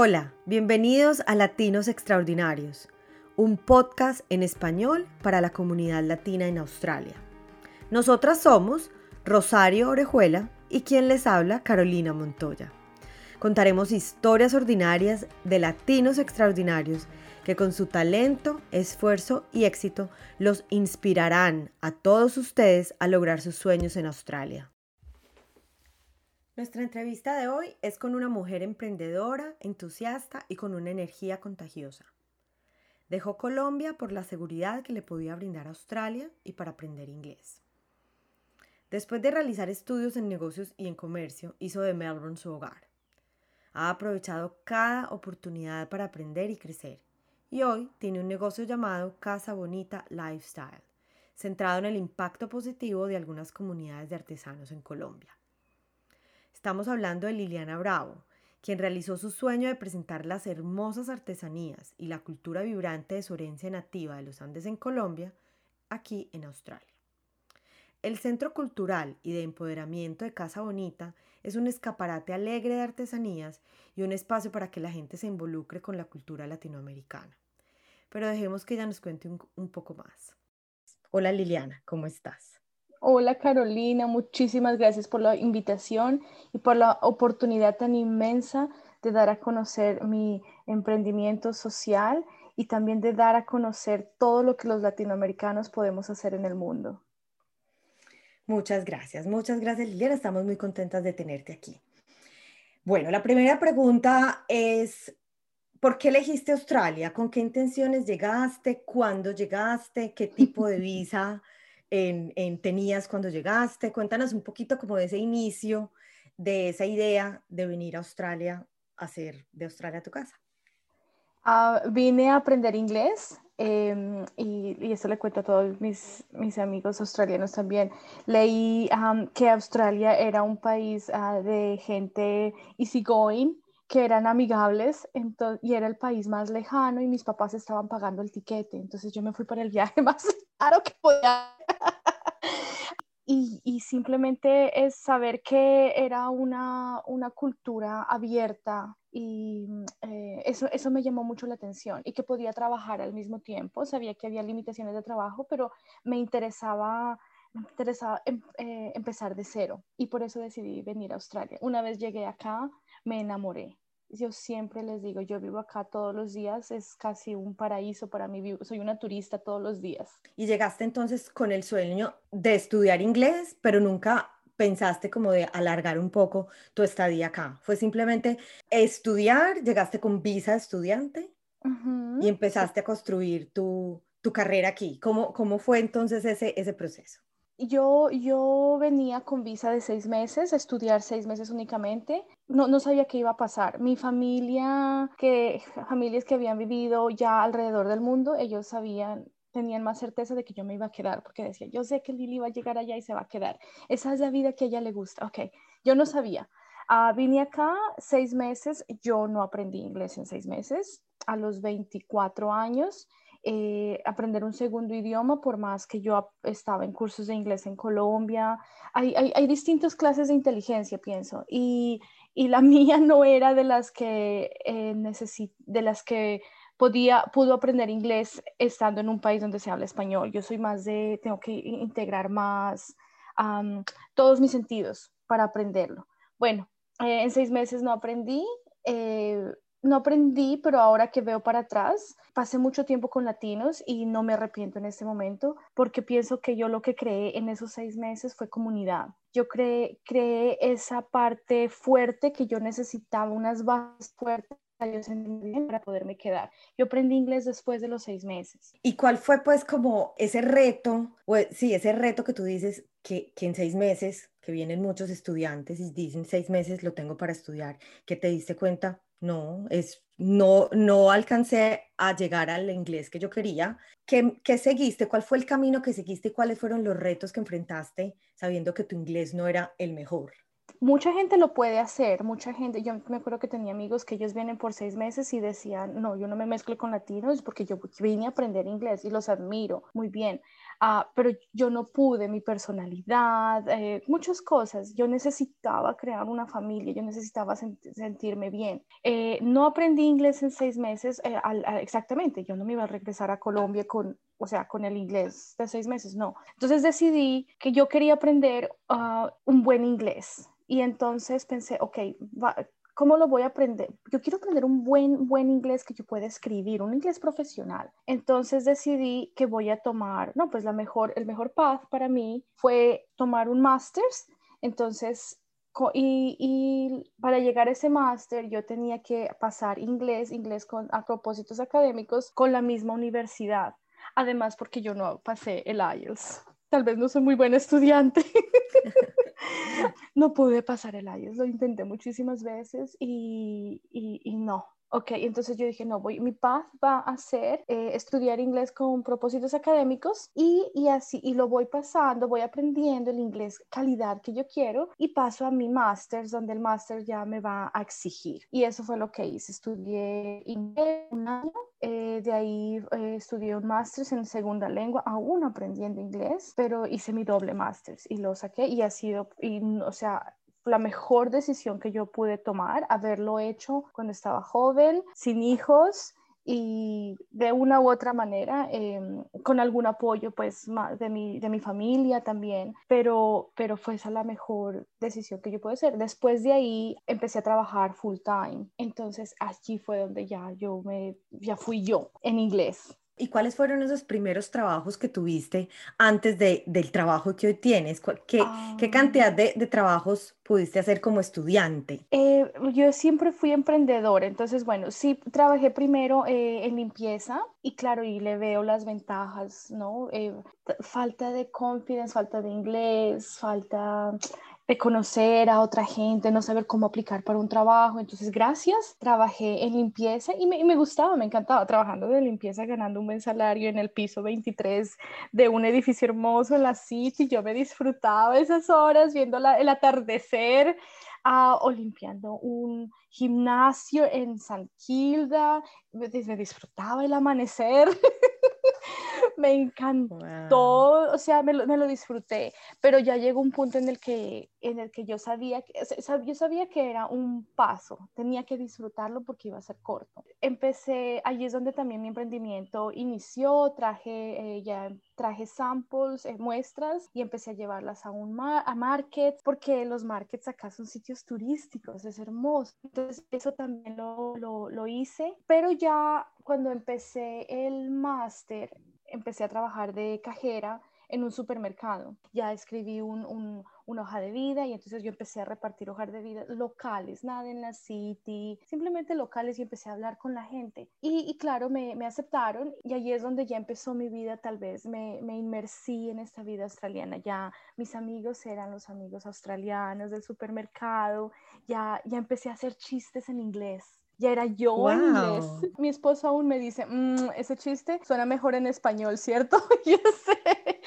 Hola, bienvenidos a Latinos Extraordinarios, un podcast en español para la comunidad latina en Australia. Nosotras somos Rosario Orejuela y quien les habla, Carolina Montoya. Contaremos historias ordinarias de latinos extraordinarios que con su talento, esfuerzo y éxito los inspirarán a todos ustedes a lograr sus sueños en Australia. Nuestra entrevista de hoy es con una mujer emprendedora, entusiasta y con una energía contagiosa. Dejó Colombia por la seguridad que le podía brindar Australia y para aprender inglés. Después de realizar estudios en negocios y en comercio, hizo de Melbourne su hogar. Ha aprovechado cada oportunidad para aprender y crecer y hoy tiene un negocio llamado Casa Bonita Lifestyle, centrado en el impacto positivo de algunas comunidades de artesanos en Colombia. Estamos hablando de Liliana Bravo, quien realizó su sueño de presentar las hermosas artesanías y la cultura vibrante de su herencia nativa de los Andes en Colombia, aquí en Australia. El Centro Cultural y de Empoderamiento de Casa Bonita es un escaparate alegre de artesanías y un espacio para que la gente se involucre con la cultura latinoamericana. Pero dejemos que ella nos cuente un, un poco más. Hola Liliana, ¿cómo estás? Hola Carolina, muchísimas gracias por la invitación y por la oportunidad tan inmensa de dar a conocer mi emprendimiento social y también de dar a conocer todo lo que los latinoamericanos podemos hacer en el mundo. Muchas gracias, muchas gracias Liliana, estamos muy contentas de tenerte aquí. Bueno, la primera pregunta es, ¿por qué elegiste Australia? ¿Con qué intenciones llegaste? ¿Cuándo llegaste? ¿Qué tipo de visa? En, tenías cuando llegaste? Cuéntanos un poquito como de ese inicio, de esa idea de venir a Australia, a hacer de Australia tu casa. Ah, vine a aprender inglés em, y, y, eso le cuento a todos mis, mis amigos australianos también. Leí que Australia era un país uh, de gente easygoing, que eran amigables y era el país más lejano y mis papás estaban pagando el tiquete. Entonces yo me fui para el viaje más caro que podía. Y, simplemente es saber que era una, una cultura abierta y eh, eso, eso me llamó mucho la atención y que podía trabajar al mismo tiempo. Sabía que había limitaciones de trabajo, pero me interesaba me interesaba em, eh, empezar de cero y por eso decidí venir a Australia. Una vez llegué acá, me enamoré. Yo siempre les digo, yo vivo acá todos los días, es casi un paraíso para mí, soy una turista todos los días. Y llegaste entonces con el sueño de estudiar inglés, pero nunca pensaste como de alargar un poco tu estadía acá. Fue simplemente estudiar, llegaste con visa de estudiante y empezaste a construir tu, tu carrera aquí. ¿Cómo, ¿Cómo fue entonces ese, ese proceso? Yo, yo venía con visa de seis meses, estudiar seis meses únicamente. No, no sabía qué iba a pasar. Mi familia, que, familias que habían vivido ya alrededor del mundo, ellos sabían, tenían más certeza de que yo me iba a quedar, porque decía, yo sé que Lili va a llegar allá y se va a quedar. Esa es la vida que a ella le gusta. Ok, yo no sabía. Uh, vine acá seis meses, yo no aprendí inglés en seis meses. A los 24 años eh, aprender un segundo idioma, por más que yo estaba en cursos de inglés en Colombia. Hay, hay, distintas clases de inteligencia, pienso, y, y, la mía no era de las que eh, de las que podía, pudo aprender inglés estando en un país donde se habla español. Yo soy más de, tengo que integrar más todos mis sentidos para aprenderlo. Bueno, eh, en seis meses no aprendí. Eh, no aprendí, pero ahora que veo para atrás, pasé mucho tiempo con latinos y no me arrepiento en este momento porque pienso que yo lo que creé en esos seis meses fue comunidad. Yo creé, creé esa parte fuerte que yo necesitaba, unas bases fuertes para poderme quedar. Yo aprendí inglés después de los seis meses. ¿Y cuál fue pues como ese reto, o sí, ese reto que tú dices que, que en seis meses, que vienen muchos estudiantes y dicen seis meses lo tengo para estudiar, que te diste cuenta, no, es, no, no alcancé a llegar al inglés que yo quería. ¿Qué, ¿Qué, seguiste? ¿Cuál fue el camino que seguiste y cuáles fueron los retos que enfrentaste sabiendo que tu inglés no era el mejor? Mucha gente lo puede hacer, mucha gente, yo me acuerdo que tenía amigos que ellos vienen por seis meses y decían, no, yo no me mezclo con latinos porque yo vine a aprender inglés y los admiro muy bien. Ah, pero yo no pude, mi personalidad, eh, muchas cosas. Yo necesitaba crear una familia, yo necesitaba sentirme bien. Eh, no aprendí inglés en seis meses, eh, exactamente, yo no me iba a regresar a Colombia con, o sea, con el inglés de seis meses, no. Entonces decidí que yo quería aprender ah, un buen inglés. Y entonces pensé, ok, ¿Cómo lo voy a aprender? Yo quiero aprender un buen, buen inglés que yo pueda escribir, un inglés profesional. Entonces decidí que voy a tomar, no, pues la mejor, el mejor path para mí fue tomar un master's. Entonces, y, y, para llegar a ese máster yo tenía que pasar inglés, inglés con, a propósitos académicos con la misma universidad. Además, porque yo no pasé el IELTS. Tal vez no soy muy buena estudiante. no pude pasar el IELTS, lo intenté muchísimas veces y, y no, Ok, entonces yo dije, no, voy, mi path va a ser eh, estudiar inglés con propósitos académicos y, y, así, y lo voy pasando, voy aprendiendo el inglés calidad que yo quiero y paso a mi máster, donde el máster ya me va a exigir. Y eso fue lo que hice, estudié inglés un año, eh, de ahí eh, estudié un máster en segunda lengua, aún aprendiendo inglés, pero hice mi doble máster y lo saqué y ha sido, y, o sea, la mejor decisión que yo pude tomar, haberlo hecho cuando estaba joven, sin hijos y de una u otra manera, em, con algún apoyo pues de mi, de mi familia también, pero, pero fue esa la mejor decisión que yo pude hacer. Después de ahí empecé a trabajar full time, entonces allí fue donde ya yo me, ya fui yo en inglés. ¿Y cuáles fueron esos primeros trabajos que tuviste antes de, del trabajo que hoy tienes? ¿Qué, ¿qué cantidad de, de, trabajos pudiste hacer como estudiante? Eh, yo siempre fui emprendedora, entonces bueno, sí trabajé primero eh, en limpieza y claro, y le veo las ventajas, ¿no? Eh, falta de confidence, falta de inglés, falta de conocer a otra gente, no saber cómo aplicar para un trabajo. Entonces, gracias, trabajé en limpieza y me, gustaba, me encantaba trabajando de limpieza, ganando un buen salario en el piso 23 de un edificio hermoso en la City. Yo me disfrutaba esas horas viendo el atardecer ah, o limpiando un gimnasio en San Kilda. Me, me disfrutaba el amanecer. me encantó, o sea, me lo, me lo, disfruté, pero ya llegó un punto en el que, en el que yo sabía que, yo sabía que era un paso, tenía que disfrutarlo porque iba a ser corto. Empecé, allí es donde también mi emprendimiento inició, traje, eh, ya traje samples, eh, muestras y empecé a llevarlas a un a market, porque los markets acá son sitios turísticos, es hermoso. Entonces, eso también lo, lo, lo hice, pero ya cuando empecé el máster, empecé a trabajar de cajera en un supermercado. Ya escribí un, una hoja de vida y entonces yo empecé a repartir hojas de vida locales, nada en la city, simplemente locales y empecé a hablar con la gente. Y, claro, me, me, aceptaron y allí es donde ya empezó mi vida, tal vez me, me inmersí en esta vida australiana. Ya mis amigos eran los amigos australianos del supermercado, ya, ya empecé a hacer chistes en inglés ya era yo en inglés. Mi esposo aún me dice, mm, ese chiste suena mejor en español, ¿cierto? yo sé.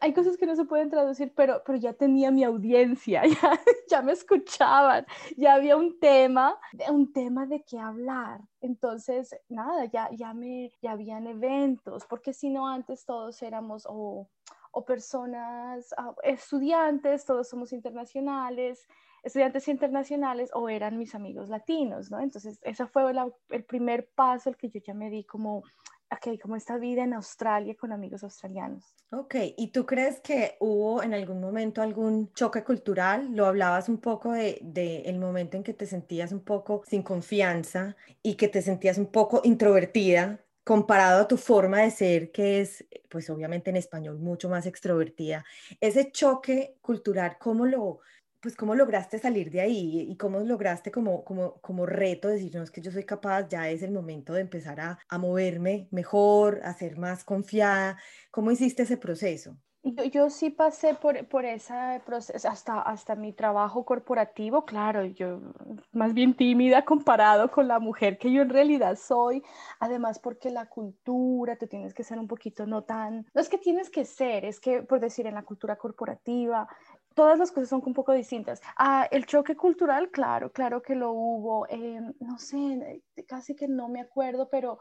hay cosas que no se pueden traducir, pero, pero ya tenía mi audiencia, ya, ya me escuchaban, ya había un tema, un tema de qué hablar. Entonces, nada, ya, ya, me, ya habían eventos, porque si no antes todos éramos o, o personas, ah, estudiantes, todos somos internacionales, estudiantes internacionales o eran mis amigos latinos, ¿no? Entonces, ese fue el primer paso el que yo ya me di como, ok, como esta vida en Australia con amigos australianos. Ok, ¿y tú crees que hubo en algún momento algún choque cultural? Lo hablabas un poco de, de, el momento en que te sentías un poco sin confianza y que te sentías un poco introvertida comparado a tu forma de ser, que es, pues obviamente en español, mucho más extrovertida. Ese choque cultural, ¿cómo lo, pues cómo lograste salir de ahí y cómo lograste como, como, como reto decir, no, es que yo soy capaz, ya es el momento de empezar a, a moverme mejor, a ser más confiada. ¿Cómo hiciste ese proceso? Yo, yo, sí pasé por, por ese proceso, hasta, hasta mi trabajo corporativo, claro, yo más bien tímida comparado con la mujer que yo en realidad soy, además porque la cultura, tú tienes que ser un poquito no tan, no es que tienes que ser, es que por decir en la cultura corporativa, todas las cosas son un poco distintas. Ah, el choque cultural, claro, claro que lo hubo. Eh, no sé, casi que no me acuerdo, pero,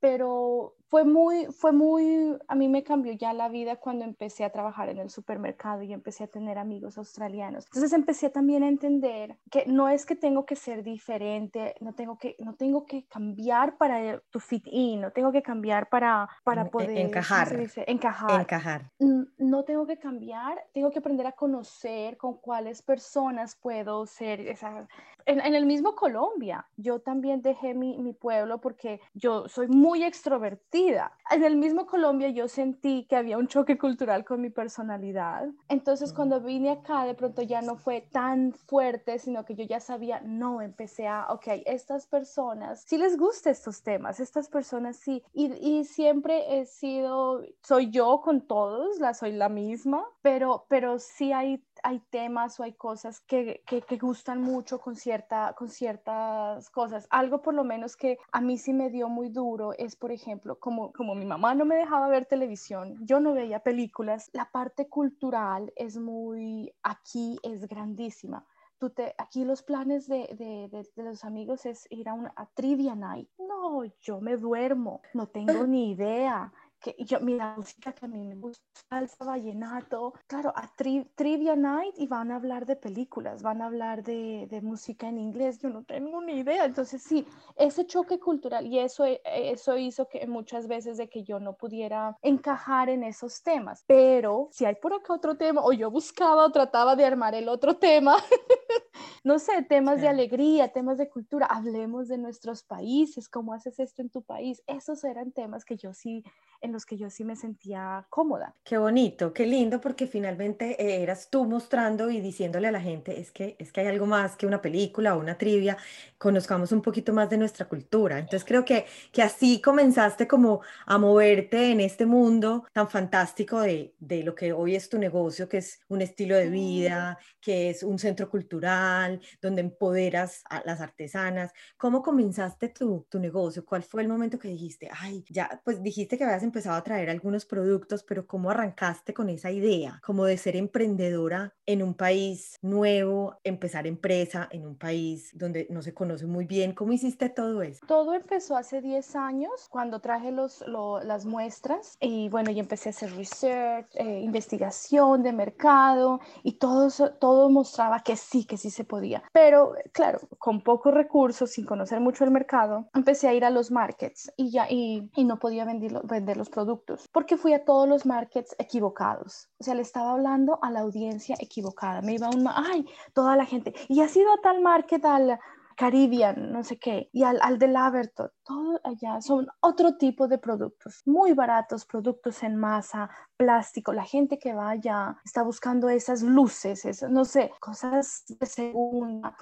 pero fue muy, fue muy, a mí me cambió ya la vida cuando empecé a trabajar en el supermercado y empecé a tener amigos australianos. Entonces empecé también a entender que no es que tengo que ser diferente, no tengo que, no tengo que cambiar para tu fit in, no tengo que cambiar para, para e, poder encajar. Encajar. Encajar. No tengo que cambiar, tengo que aprender a conocer con cuáles personas puedo ser esa en, el mismo Colombia, yo también dejé mi, mi, pueblo porque yo soy muy extrovertida. En el mismo Colombia yo sentí que había un choque cultural con mi personalidad. Entonces cuando vine acá de pronto ya no fue tan fuerte, sino que yo ya sabía, no, empecé a, ok, estas personas, sí les gusta estos temas, estas personas sí. Y, y siempre he sido, soy yo con todos, la soy la misma, pero, pero sí hay hay temas o hay cosas que, que, que, gustan mucho con, cierta, con ciertas cosas. Algo por lo menos que a mí sí me dio muy duro es, por ejemplo, como, como mi mamá no me dejaba ver televisión, yo no veía películas, la parte cultural es muy, aquí es grandísima. Tú te, aquí los planes de, de, de, los amigos es ir a una a trivia night. No, yo me duermo, no tengo ni idea que yo, mira, música que a mí me gusta, salsa, vallenato, claro, a Trivia Night y van a hablar de películas, van a hablar de, de, música en inglés, yo no tengo ni idea, entonces sí, ese choque cultural y eso, eso hizo que muchas veces de que yo no pudiera encajar en esos temas, pero si hay por acá otro tema, o yo buscaba o trataba de armar el otro tema, no sé, temas de alegría, temas de cultura, hablemos de nuestros países, cómo haces esto en tu país, esos eran temas que yo sí en los que yo sí me sentía cómoda. Qué bonito, qué lindo, porque finalmente eh, eras tú mostrando y diciéndole a la gente, es que, es que hay algo más que una película o una trivia, conozcamos un poquito más de nuestra cultura. Entonces creo que, que así comenzaste como a moverte en este mundo tan fantástico de, de lo que hoy es tu negocio, que es un estilo de vida, que es un centro cultural, donde empoderas a las artesanas. ¿Cómo comenzaste tu, tu negocio? ¿Cuál fue el momento que dijiste, ay, ya, pues dijiste que habías empezado a traer algunos productos, pero ¿cómo arrancaste con esa idea? Como de ser emprendedora en un país nuevo, empezar empresa en un país donde no se conoce muy bien. ¿Cómo hiciste todo eso? Todo empezó hace 10 años cuando traje los, las muestras y bueno, y empecé a hacer research, eh, investigación de mercado y todo, todo mostraba que sí, que sí se podía. Pero claro, con pocos recursos, sin conocer mucho el mercado, empecé a ir a los markets y ya y, y no podía vender, vender productos, porque fui a todos los markets equivocados. O sea, le estaba hablando a la audiencia equivocada. Me iba un, ay, toda la gente. Y ha sido a tal market, al, Caribbean, no sé qué, y al, al de Laverton, todo allá son otro tipo de productos, muy baratos, productos en masa, plástico. La gente que va allá está buscando esas luces, esas, no sé, cosas de segunda.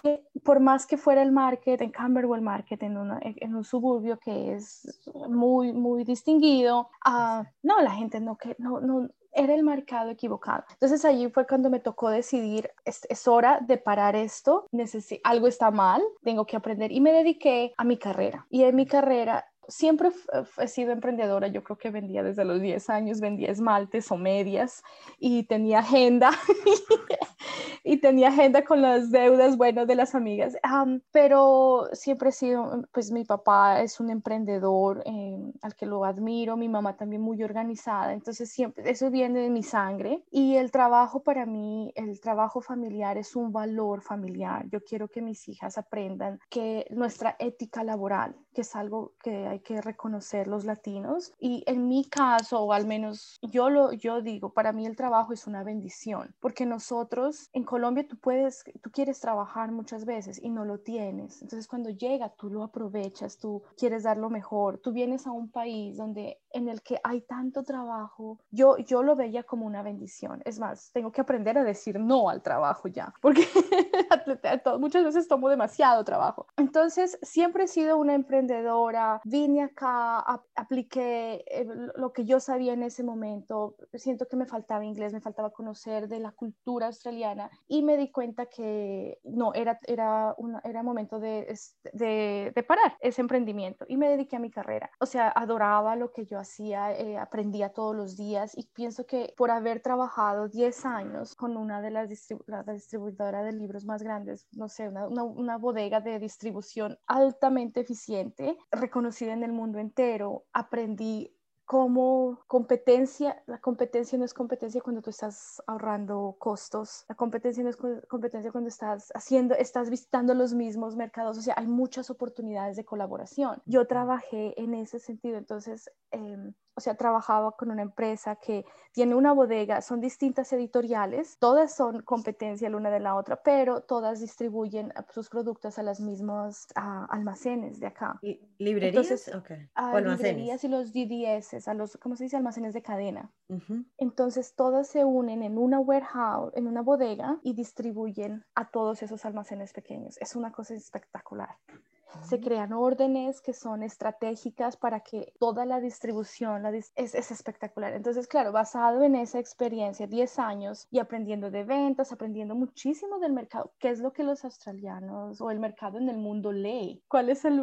Por más que fuera el market, en Camberwell Market, en, en un suburbio que es muy, muy distinguido, uh, no, la gente no, que, no, no, era el mercado equivocado. Entonces allí fue cuando me tocó decidir, es, hora de parar esto, algo está mal, tengo que aprender y me dediqué a mi carrera. Y en mi carrera siempre he sido emprendedora, yo creo que vendía desde los 10 años, vendía esmaltes o medias y tenía agenda y tenía agenda con las deudas, bueno, de las amigas, pero siempre he sido, pues mi papá es un emprendedor eh, al que lo admiro, mi mamá también muy organizada, entonces siempre, eso viene de mi sangre y el trabajo para mí, el trabajo familiar es un valor familiar, yo quiero que mis hijas aprendan que nuestra ética laboral, que es algo que hay que reconocer los latinos y en mi caso, o al menos yo lo yo digo, para mí el trabajo es una bendición, porque nosotros en Colombia tú puedes, tú quieres trabajar muchas veces y no lo tienes. Entonces cuando llega, tú lo aprovechas, tú quieres dar lo mejor. Tú vienes a un país donde en el que hay tanto trabajo. Yo yo lo veía como una bendición. Es más, tengo que aprender a decir no al trabajo ya, porque muchas veces tomo demasiado trabajo. Entonces, siempre he sido una emprendedora. Vine acá, apliqué eh, lo que yo sabía en ese momento. Siento que me faltaba inglés, me faltaba conocer de la cultura australiana y me di cuenta que no, era, era, una, era momento de, de, de, parar ese emprendimiento y me dediqué a mi carrera. O sea, adoraba lo que yo hacía, eh, aprendía todos los días y pienso que por haber trabajado 10 años con una de las distribuidoras de libros más grandes, no sé, una, una, una bodega de distribución altamente eficiente, reconocida en el mundo entero, aprendí como competencia, la competencia no es competencia cuando tú estás ahorrando costos, la competencia no es competencia cuando estás haciendo, estás visitando los mismos mercados, o sea, hay muchas oportunidades de colaboración. Yo trabajé en ese sentido, entonces eh, o sea, trabajaba con una empresa que tiene una bodega, son distintas editoriales, todas son competencia la una de la otra, pero todas distribuyen sus productos a las mismas almacenes de acá. ¿Librerías? Entonces, okay. A librerías y los DDS, a los, ¿cómo se dice? Almacenes de cadena. Entonces, todas se unen en una warehouse, en una bodega y distribuyen a todos esos almacenes pequeños. Es una cosa espectacular se crean órdenes que son estratégicas para que toda la distribución la es, es, espectacular. Entonces, claro, basado en esa experiencia, 10 años y aprendiendo de ventas, aprendiendo muchísimo del mercado, qué es lo que los australianos o el mercado en el mundo lee, cuál es el,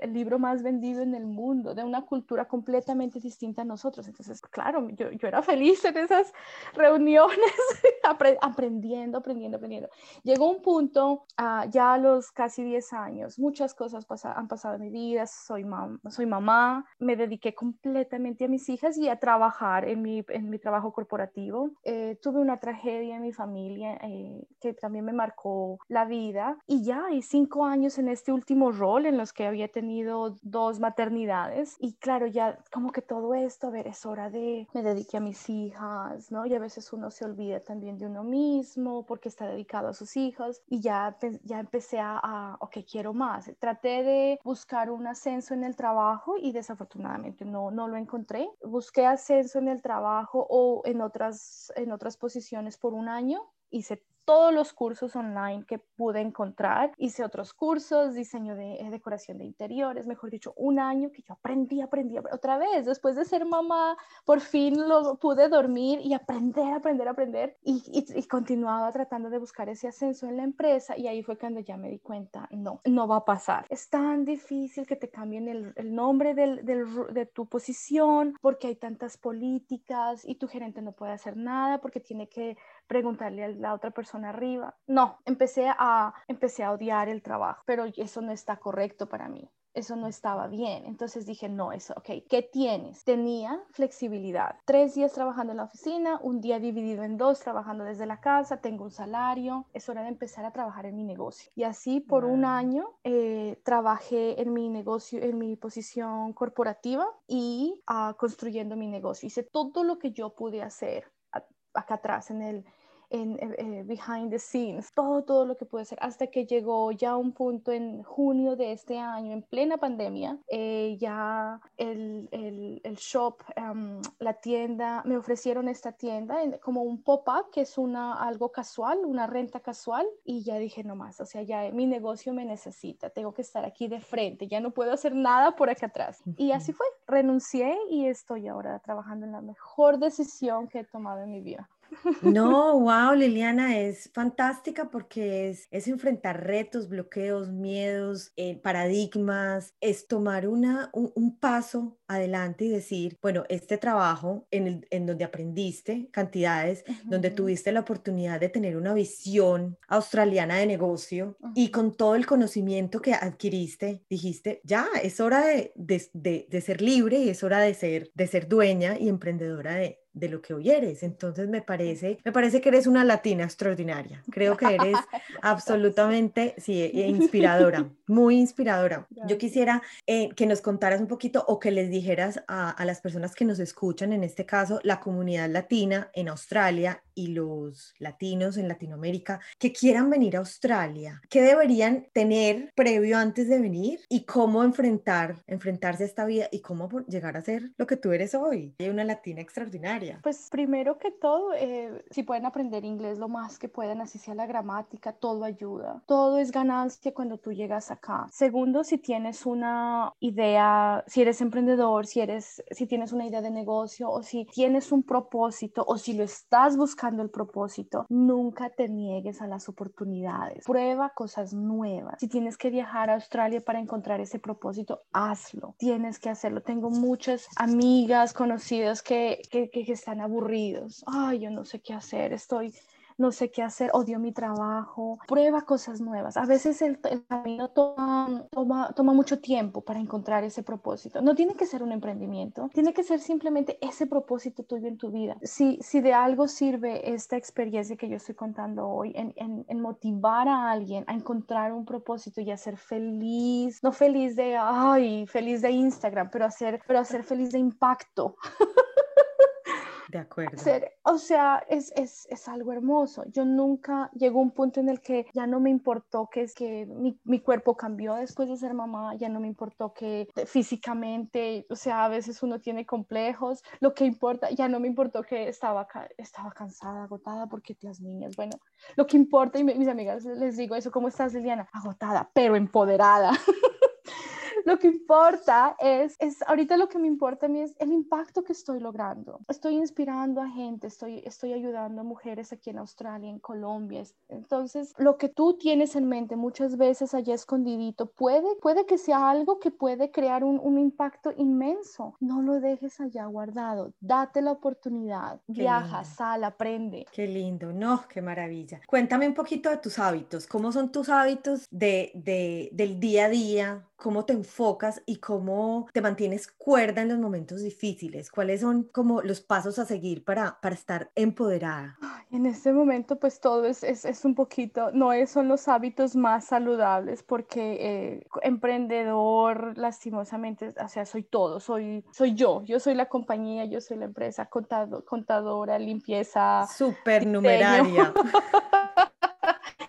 el, libro más vendido en el mundo, de una cultura completamente distinta a nosotros. Entonces, claro, yo, yo era feliz en esas reuniones, aprendiendo, aprendiendo, aprendiendo. Llegó un punto, uh, ya a los casi 10 años, muchas cosas cosas han pasado en mi vida, soy, soy mamá, me dediqué completamente a mis hijas y a trabajar en mi, en mi trabajo corporativo. Eh, tuve una tragedia en mi familia eh, que también me marcó la vida y ya hay cinco años en este último rol en los que había tenido dos maternidades y claro, ya como que todo esto, a ver, es hora de, me dediqué a mis hijas, ¿no? Y a veces uno se olvida también de uno mismo porque está dedicado a sus hijos y ya, ya empecé a, a ok, quiero más traté de buscar un ascenso en el trabajo y desafortunadamente no, no lo encontré. Busqué ascenso en el trabajo o en otras, en otras posiciones por un año. Hice todos los cursos online que pude encontrar. Hice otros cursos, diseño de eh, decoración de interiores, mejor dicho, un año que yo aprendí, aprendí, otra vez, después de ser mamá, por fin lo pude dormir y aprender, aprender, aprender y, y, continuaba tratando de buscar ese ascenso en la empresa y ahí fue cuando ya me di cuenta, no, no va a pasar. Es tan difícil que te cambien el, el nombre del, del, de tu posición porque hay tantas políticas y tu gerente no puede hacer nada porque tiene que preguntarle a la otra persona arriba. No, empecé a, empecé a odiar el trabajo, pero eso no está correcto para mí. Eso no estaba bien. Entonces dije, no, eso, ok, ¿qué tienes? Tenía flexibilidad. Tres días trabajando en la oficina, un día dividido en dos trabajando desde la casa, tengo un salario, es hora de empezar a trabajar en mi negocio. Y así por un año eh, trabajé en mi negocio, en mi posición corporativa y uh, construyendo mi negocio. Hice todo lo que yo pude hacer acá atrás en el, en eh, eh, behind the scenes, todo, todo lo que puede ser, hasta que llegó ya un punto en junio de este año, en plena pandemia, eh, ya el, el, el shop, em, la tienda, me ofrecieron esta tienda como un pop-up, que es una, algo casual, una renta casual, y ya dije, no más, o sea, ya mi negocio me necesita, tengo que estar aquí de frente, ya no puedo hacer nada por acá atrás. Y así fue, renuncié y estoy ahora trabajando en la mejor decisión que he tomado en mi vida. No, wow, Liliana, es fantástica porque es, es enfrentar retos, bloqueos, miedos, eh, paradigmas, es tomar una, un, paso adelante y decir, bueno, este trabajo en, el, en donde aprendiste cantidades, donde tuviste la oportunidad de tener una visión australiana de negocio y con todo el conocimiento que adquiriste, dijiste, ya, es hora de, de, de, de ser libre y es hora de ser, de ser dueña y emprendedora de, de lo que hoy eres. Entonces me parece, me parece que eres una latina extraordinaria. Creo que eres absolutamente, sí, e inspiradora, muy inspiradora. Yo quisiera eh, que nos contaras un poquito o que les dijeras a, a, las personas que nos escuchan, en este caso la comunidad latina en Australia y los latinos en Latinoamérica, que quieran venir a Australia, ¿qué deberían tener previo antes de venir y cómo enfrentar, enfrentarse a esta vida y cómo llegar a ser lo que tú eres hoy? Hay una latina extraordinaria. Pues primero que todo, eh, si pueden aprender inglés lo más que puedan, así sea la gramática, todo ayuda. Todo es ganancia cuando tú llegas acá. Segundo, si tienes una idea, si eres emprendedor, si, eres, si tienes una idea de negocio o si tienes un propósito o si lo estás buscando el propósito, nunca te niegues a las oportunidades. Prueba cosas nuevas. Si tienes que viajar a Australia para encontrar ese propósito, hazlo. Tienes que hacerlo. Tengo muchas amigas, conocidas que, que, que están aburridos. Ay, yo no sé qué hacer, estoy no sé qué hacer, odio mi trabajo, prueba cosas nuevas. A veces el, camino toma, toma, toma mucho tiempo para encontrar ese propósito. No tiene que ser un emprendimiento, tiene que ser simplemente ese propósito tuyo en tu vida. Si, si de algo sirve esta experiencia que yo estoy contando hoy, en, en, en motivar a alguien a encontrar un propósito y a ser feliz, no feliz de, ay, feliz de Instagram, pero hacer, pero hacer feliz de impacto. De acuerdo. o sea, es, es, es, algo hermoso. Yo nunca llegó un punto en el que ya no me importó que es que mi, mi, cuerpo cambió después de ser mamá, ya no me importó que físicamente, o sea, a veces uno tiene complejos, lo que importa, ya no me importó que estaba, estaba cansada, agotada, porque las niñas, bueno, lo que importa, y mis amigas les digo eso, ¿cómo estás, Liliana? Agotada, pero empoderada. lo que importa es, es, ahorita lo que me importa a mí es el impacto que estoy logrando. Estoy inspirando a gente, estoy, estoy ayudando a mujeres aquí en Australia, en Colombia. Entonces, lo que tú tienes en mente muchas veces allá escondidito, puede, puede que sea algo que puede crear un, un impacto inmenso. No lo dejes allá guardado, date la oportunidad, viaja, sal, aprende. Qué lindo, no, qué maravilla. Cuéntame un poquito de tus hábitos, ¿cómo son tus hábitos de, de, del día a día? Cómo te enfocas y cómo te mantienes cuerda en los momentos difíciles. ¿Cuáles son como los pasos a seguir para, para estar empoderada? En este momento, pues todo es, es, es un poquito, no es, son los hábitos más saludables porque eh, emprendedor, lastimosamente, o sea, soy todo, soy, soy yo, yo soy la compañía, yo soy la empresa, contado, contadora, limpieza. Súper numeraria.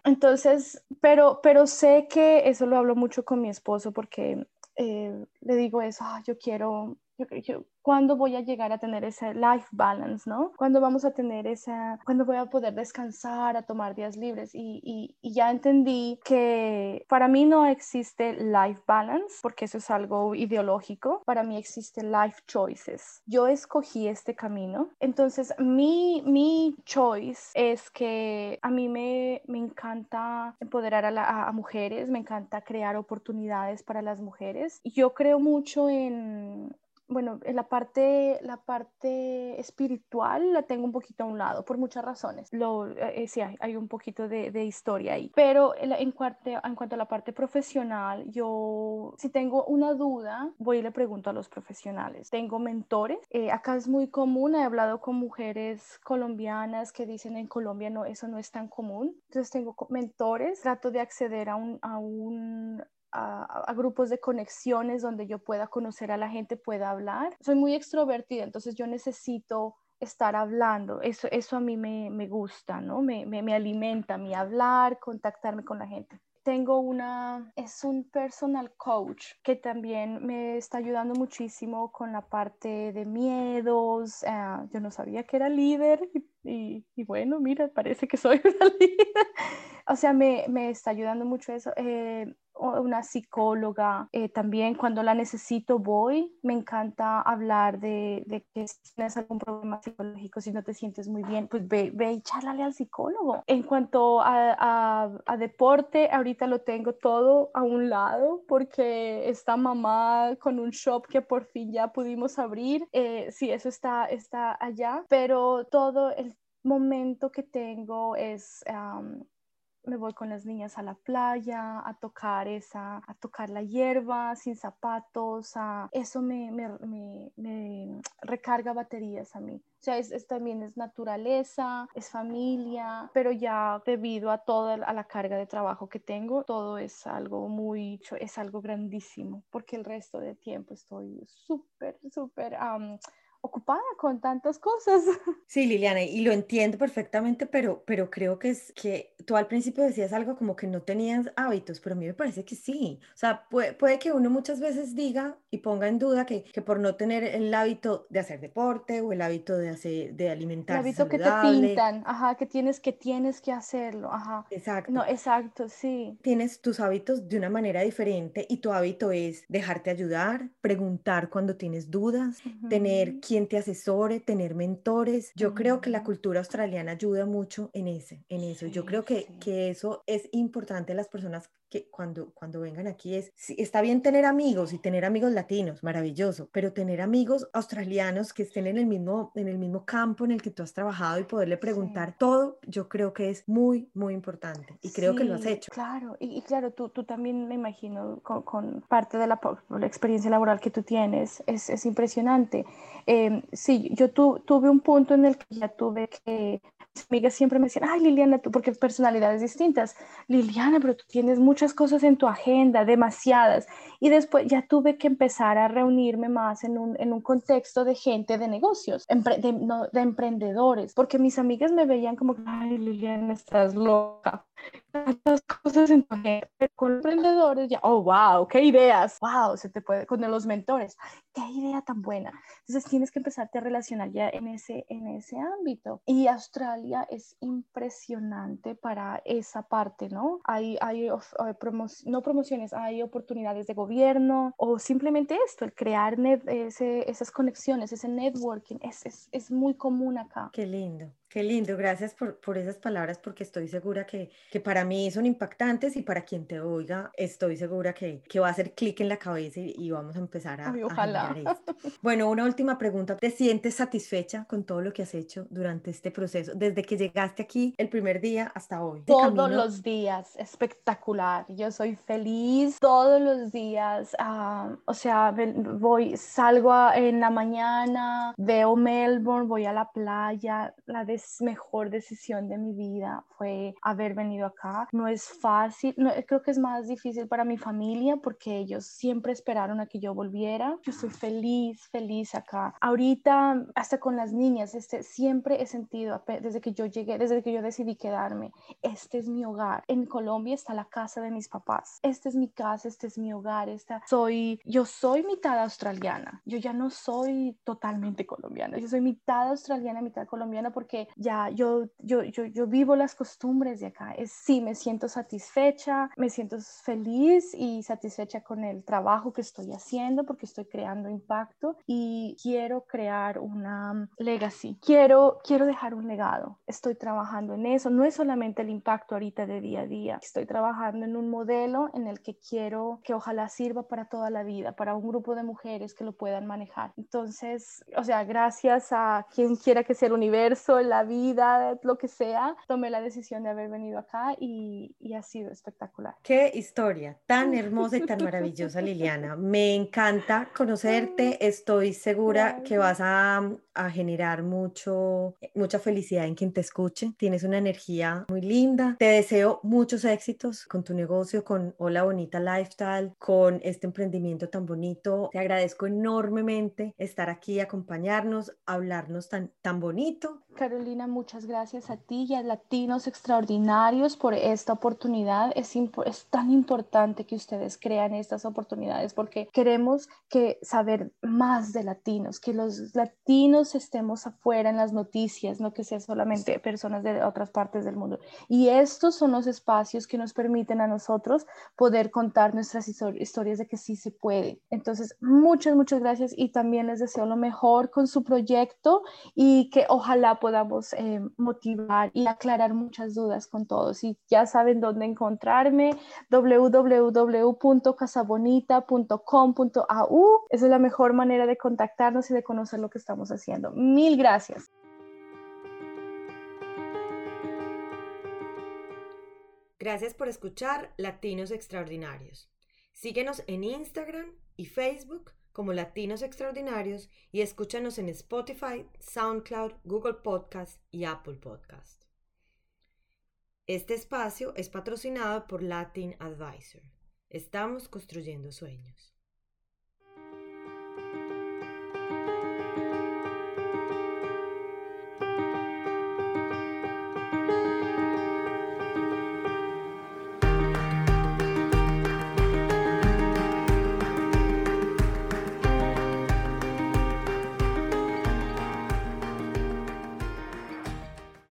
Entonces, pero, pero sé que eso lo hablo mucho con mi esposo porque eh, le digo eso, yo quiero, yo, yo, ¿cuándo voy a llegar a tener ese life balance, no? ¿Cuándo vamos a tener esa, cuándo voy a poder descansar, a tomar días libres? Y, y, y, ya entendí que para mí no existe life balance, porque eso es algo ideológico. Para mí existe life choices. Yo escogí este camino. Entonces, mi, mi choice es que a mí me, me encanta empoderar a, a mujeres, me encanta crear oportunidades para las mujeres. Yo creo mucho en, bueno, en la parte, la parte espiritual la tengo un poquito a un lado, por muchas razones. Lo, eh, sí, hay, hay, un poquito de, de, historia ahí. Pero en, en, cuanto, en cuanto a la parte profesional, yo, si tengo una duda, voy y le pregunto a los profesionales. Tengo mentores. Eh, acá es muy común, he hablado con mujeres colombianas que dicen en Colombia no, eso no es tan común. Entonces tengo mentores, trato de acceder a un, a un a, grupos de conexiones donde yo pueda conocer a la gente, pueda hablar. Soy muy extrovertida, entonces yo necesito estar hablando. Eso, eso a mí me, me gusta, ¿no? Me, me, me, alimenta mi hablar, contactarme con la gente. Tengo una, es un personal coach que también me está ayudando muchísimo con la parte de miedos. Uh, yo no sabía que era líder y, y, bueno, mira, parece que soy una líder. o sea, me, me, está ayudando mucho eso. Eh, una psicóloga, eh, también cuando la necesito voy, me encanta hablar de, de, que si tienes algún problema psicológico, si no te sientes muy bien, pues ve, ve y charlale al psicólogo. En cuanto a, a, a, deporte, ahorita lo tengo todo a un lado porque está mamá con un shop que por fin ya pudimos abrir, eh, sí, eso está, está allá, pero todo el momento que tengo es um, me voy con las niñas a la playa, a tocar esa, a tocar la hierba sin zapatos, a, eso me, me, me, me recarga baterías a mí. O sea, es, es, también es naturaleza, es familia, pero ya debido a toda a la carga de trabajo que tengo, todo es algo muy, es algo grandísimo, porque el resto de tiempo estoy súper, súper... ocupada con tantas cosas. Sí, Liliana, y lo entiendo perfectamente, pero, pero creo que es que tú al principio decías algo como que no tenías hábitos, pero a mí me parece que sí. O sea, puede, puede que uno muchas veces diga y ponga en duda que, que, por no tener el hábito de hacer deporte o el hábito de, hacer, de alimentarse El hábito saludable, que te pintan, ajá, que tienes que, tienes que hacerlo, ajá. Exacto. No, exacto, sí. Tienes tus hábitos de una manera diferente y tu hábito es dejarte ayudar, preguntar cuando tienes dudas, uh -huh. tener quien te asesore, tener mentores. Yo creo que la cultura australiana ayuda mucho en ese, en eso. Yo creo que, que eso es importante a las personas que cuando, cuando vengan aquí es, está bien tener amigos y tener amigos latinos, maravilloso, pero tener amigos australianos que estén en el mismo, en el mismo campo en el que tú has trabajado y poderle preguntar todo, yo creo que es muy, muy importante y creo que lo has hecho. Claro, y, claro, tú, tú también me imagino con, parte de la, la, experiencia laboral que tú tienes, es, es impresionante. Eh, sí, yo tuve un punto en el que ya tuve que amigas siempre me decían, ay Liliana, tú, porque personalidades distintas, Liliana, pero tú tienes muchas cosas en tu agenda, demasiadas. Y después ya tuve que empezar a reunirme más en un, en un contexto de gente de negocios, de, de emprendedores, porque mis amigas me veían como, ay Liliana, estás loca tantas cosas en tu con emprendedores ya, oh, wow, qué ideas, wow, se te puede, con los mentores, qué idea tan buena. Entonces tienes que empezarte a relacionar ya en ese, en ese ámbito. Y Australia es impresionante para esa parte, ¿no? Hay, hay, no promociones, hay oportunidades de gobierno o simplemente esto, el crear ese, esas conexiones, ese networking, es, es, es muy común acá. Qué lindo. Qué lindo, gracias por, por esas palabras porque estoy segura que, que, para mí son impactantes y para quien te oiga estoy segura que, que va a hacer clic en la cabeza y, vamos a empezar a, ojalá. esto. Bueno, una última pregunta. ¿Te sientes satisfecha con todo lo que has hecho durante este proceso? Desde que llegaste aquí el primer día hasta hoy. Todos los días, espectacular. Yo soy feliz todos los días. Ah, o sea, voy, salgo en la mañana, veo Melbourne, voy a la playa, la de mejor decisión de mi vida fue haber venido acá. No es fácil, no, creo que es más difícil para mi familia porque ellos siempre esperaron a que yo volviera. Yo estoy feliz, feliz acá. Ahorita, hasta con las niñas, este, siempre he sentido, desde que yo llegué, desde que yo decidí quedarme, este es mi hogar. En Colombia está la casa de mis papás. Esta es mi casa, este es mi hogar. Esta, soy, yo soy mitad australiana. Yo ya no soy totalmente colombiana. Yo soy mitad australiana, mitad colombiana porque ya yo, yo, yo, yo vivo las costumbres de acá. Es, sí, me siento satisfecha, me siento feliz y satisfecha con el trabajo que estoy haciendo porque estoy creando impacto y quiero crear una legacy. Quiero, quiero dejar un legado. Estoy trabajando en eso. No es solamente el impacto ahorita de día a día. Estoy trabajando en un modelo en el que quiero que ojalá sirva para toda la vida, para un grupo de mujeres que lo puedan manejar. Entonces, o sea, gracias a quien quiera que sea el universo, la vida, lo que sea, tomé la decisión de haber venido acá y, y ha sido espectacular. Qué historia tan hermosa y tan maravillosa, Liliana. Me encanta conocerte. Estoy segura que vas a, a, generar mucho, mucha felicidad en quien te escuche. Tienes una energía muy linda. Te deseo muchos éxitos con tu negocio, con Hola Bonita Lifestyle, con este emprendimiento tan bonito. Te agradezco enormemente estar aquí, acompañarnos, hablarnos tan, tan bonito. Carolina muchas gracias a ti y a Latinos Extraordinarios por esta oportunidad. Es, es tan importante que ustedes crean estas oportunidades porque queremos que saber más de latinos, que los latinos estemos afuera en las noticias, no que sean solamente personas de otras partes del mundo. Y estos son los espacios que nos permiten a nosotros poder contar nuestras historias de que sí se puede. Entonces, muchas, muchas gracias y también les deseo lo mejor con su proyecto y que ojalá podamos eh, motivar y aclarar muchas dudas con todos. Y ya saben dónde encontrarme, www.casabonita.com.au. Esa es la mejor manera de contactarnos y de conocer lo que estamos Mil gracias. Gracias por escuchar Latinos Extraordinarios. Síguenos en Instagram y Facebook como Latinos Extraordinarios y escúchanos en Spotify, SoundCloud, Google Podcast y Apple Podcast. Este espacio es patrocinado por Latin Advisor. Estamos construyendo sueños.